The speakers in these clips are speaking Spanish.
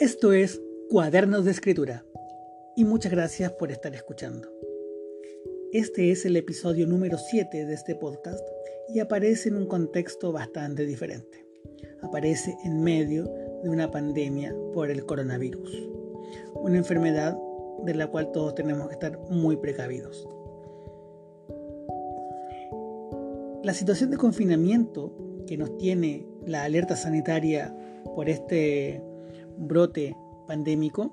Esto es Cuadernos de Escritura y muchas gracias por estar escuchando. Este es el episodio número 7 de este podcast y aparece en un contexto bastante diferente. Aparece en medio de una pandemia por el coronavirus, una enfermedad de la cual todos tenemos que estar muy precavidos. La situación de confinamiento que nos tiene la alerta sanitaria por este brote pandémico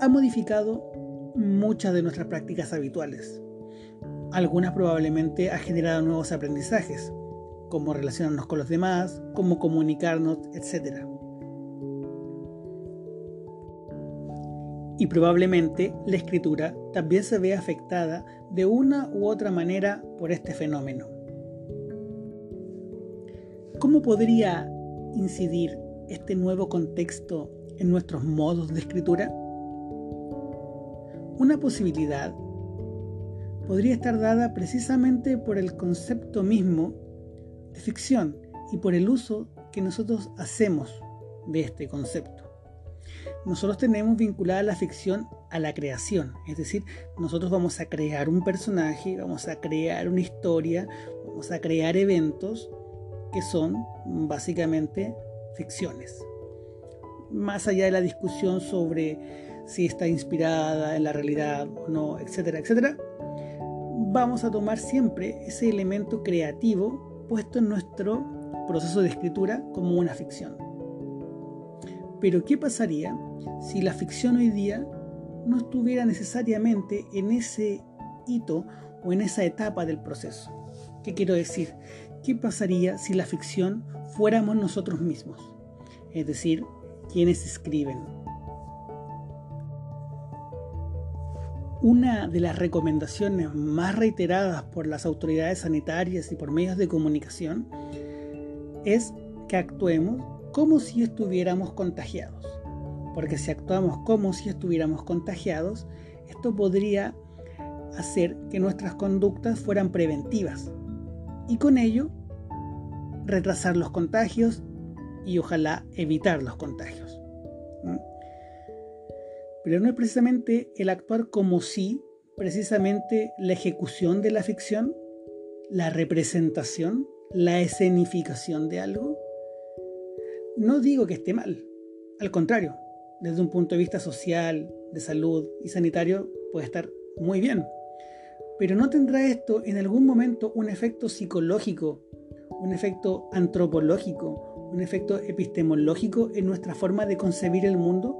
ha modificado muchas de nuestras prácticas habituales. Algunas probablemente ha generado nuevos aprendizajes, como relacionarnos con los demás, cómo comunicarnos, etc. Y probablemente la escritura también se vea afectada de una u otra manera por este fenómeno. ¿Cómo podría incidir este nuevo contexto en nuestros modos de escritura? Una posibilidad podría estar dada precisamente por el concepto mismo de ficción y por el uso que nosotros hacemos de este concepto. Nosotros tenemos vinculada la ficción a la creación, es decir, nosotros vamos a crear un personaje, vamos a crear una historia, vamos a crear eventos que son básicamente ficciones. Más allá de la discusión sobre si está inspirada en la realidad o no, etcétera, etcétera, vamos a tomar siempre ese elemento creativo puesto en nuestro proceso de escritura como una ficción. Pero ¿qué pasaría si la ficción hoy día no estuviera necesariamente en ese hito o en esa etapa del proceso? ¿Qué quiero decir? ¿Qué pasaría si la ficción fuéramos nosotros mismos? Es decir, quienes escriben. Una de las recomendaciones más reiteradas por las autoridades sanitarias y por medios de comunicación es que actuemos como si estuviéramos contagiados. Porque si actuamos como si estuviéramos contagiados, esto podría hacer que nuestras conductas fueran preventivas, y con ello retrasar los contagios y ojalá evitar los contagios. Pero no es precisamente el actuar como si, precisamente la ejecución de la ficción, la representación, la escenificación de algo. No digo que esté mal, al contrario, desde un punto de vista social, de salud y sanitario puede estar muy bien. Pero ¿no tendrá esto en algún momento un efecto psicológico, un efecto antropológico, un efecto epistemológico en nuestra forma de concebir el mundo?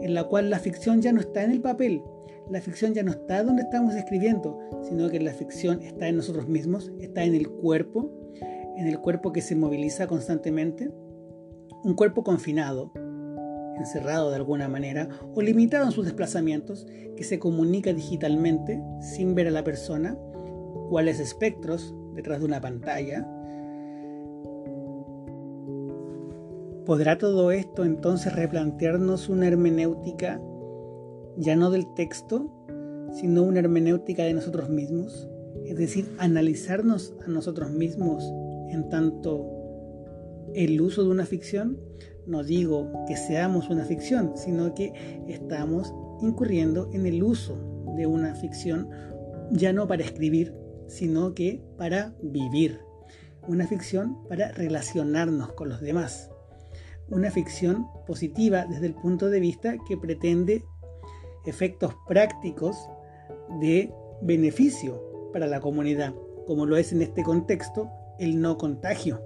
En la cual la ficción ya no está en el papel, la ficción ya no está donde estamos escribiendo, sino que la ficción está en nosotros mismos, está en el cuerpo, en el cuerpo que se moviliza constantemente, un cuerpo confinado, encerrado de alguna manera o limitado en sus desplazamientos, que se comunica digitalmente sin ver a la persona, cuáles espectros detrás de una pantalla. ¿Podrá todo esto entonces replantearnos una hermenéutica ya no del texto, sino una hermenéutica de nosotros mismos? Es decir, analizarnos a nosotros mismos en tanto el uso de una ficción no digo que seamos una ficción, sino que estamos incurriendo en el uso de una ficción ya no para escribir, sino que para vivir. Una ficción para relacionarnos con los demás. Una ficción positiva desde el punto de vista que pretende efectos prácticos de beneficio para la comunidad, como lo es en este contexto el no contagio.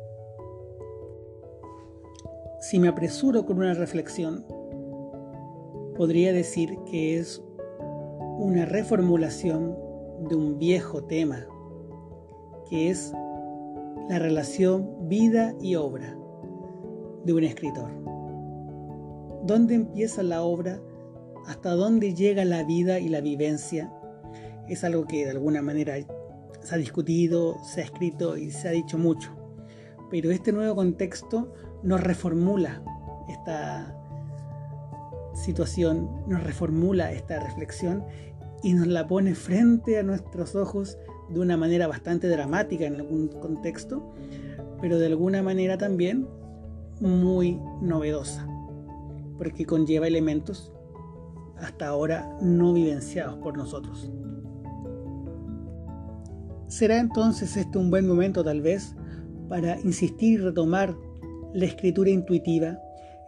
Si me apresuro con una reflexión, podría decir que es una reformulación de un viejo tema, que es la relación vida y obra de un escritor. ¿Dónde empieza la obra? ¿Hasta dónde llega la vida y la vivencia? Es algo que de alguna manera se ha discutido, se ha escrito y se ha dicho mucho. Pero este nuevo contexto nos reformula esta situación, nos reformula esta reflexión y nos la pone frente a nuestros ojos de una manera bastante dramática en algún contexto, pero de alguna manera también muy novedosa. porque conlleva elementos hasta ahora no vivenciados por nosotros. Será entonces este un buen momento tal vez para insistir y retomar la escritura intuitiva,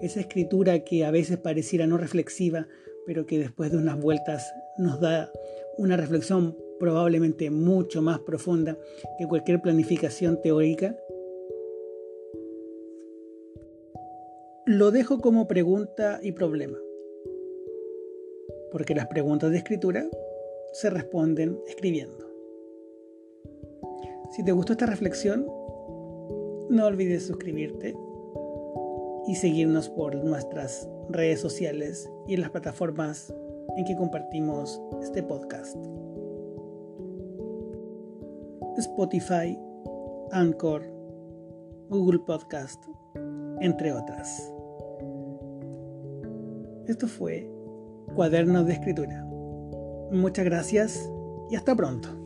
esa escritura que a veces pareciera no reflexiva, pero que después de unas vueltas nos da una reflexión probablemente mucho más profunda que cualquier planificación teórica? Lo dejo como pregunta y problema, porque las preguntas de escritura se responden escribiendo. Si te gustó esta reflexión, no olvides suscribirte y seguirnos por nuestras redes sociales y en las plataformas en que compartimos este podcast. Spotify, Anchor, Google Podcast, entre otras. Esto fue Cuadernos de Escritura. Muchas gracias y hasta pronto.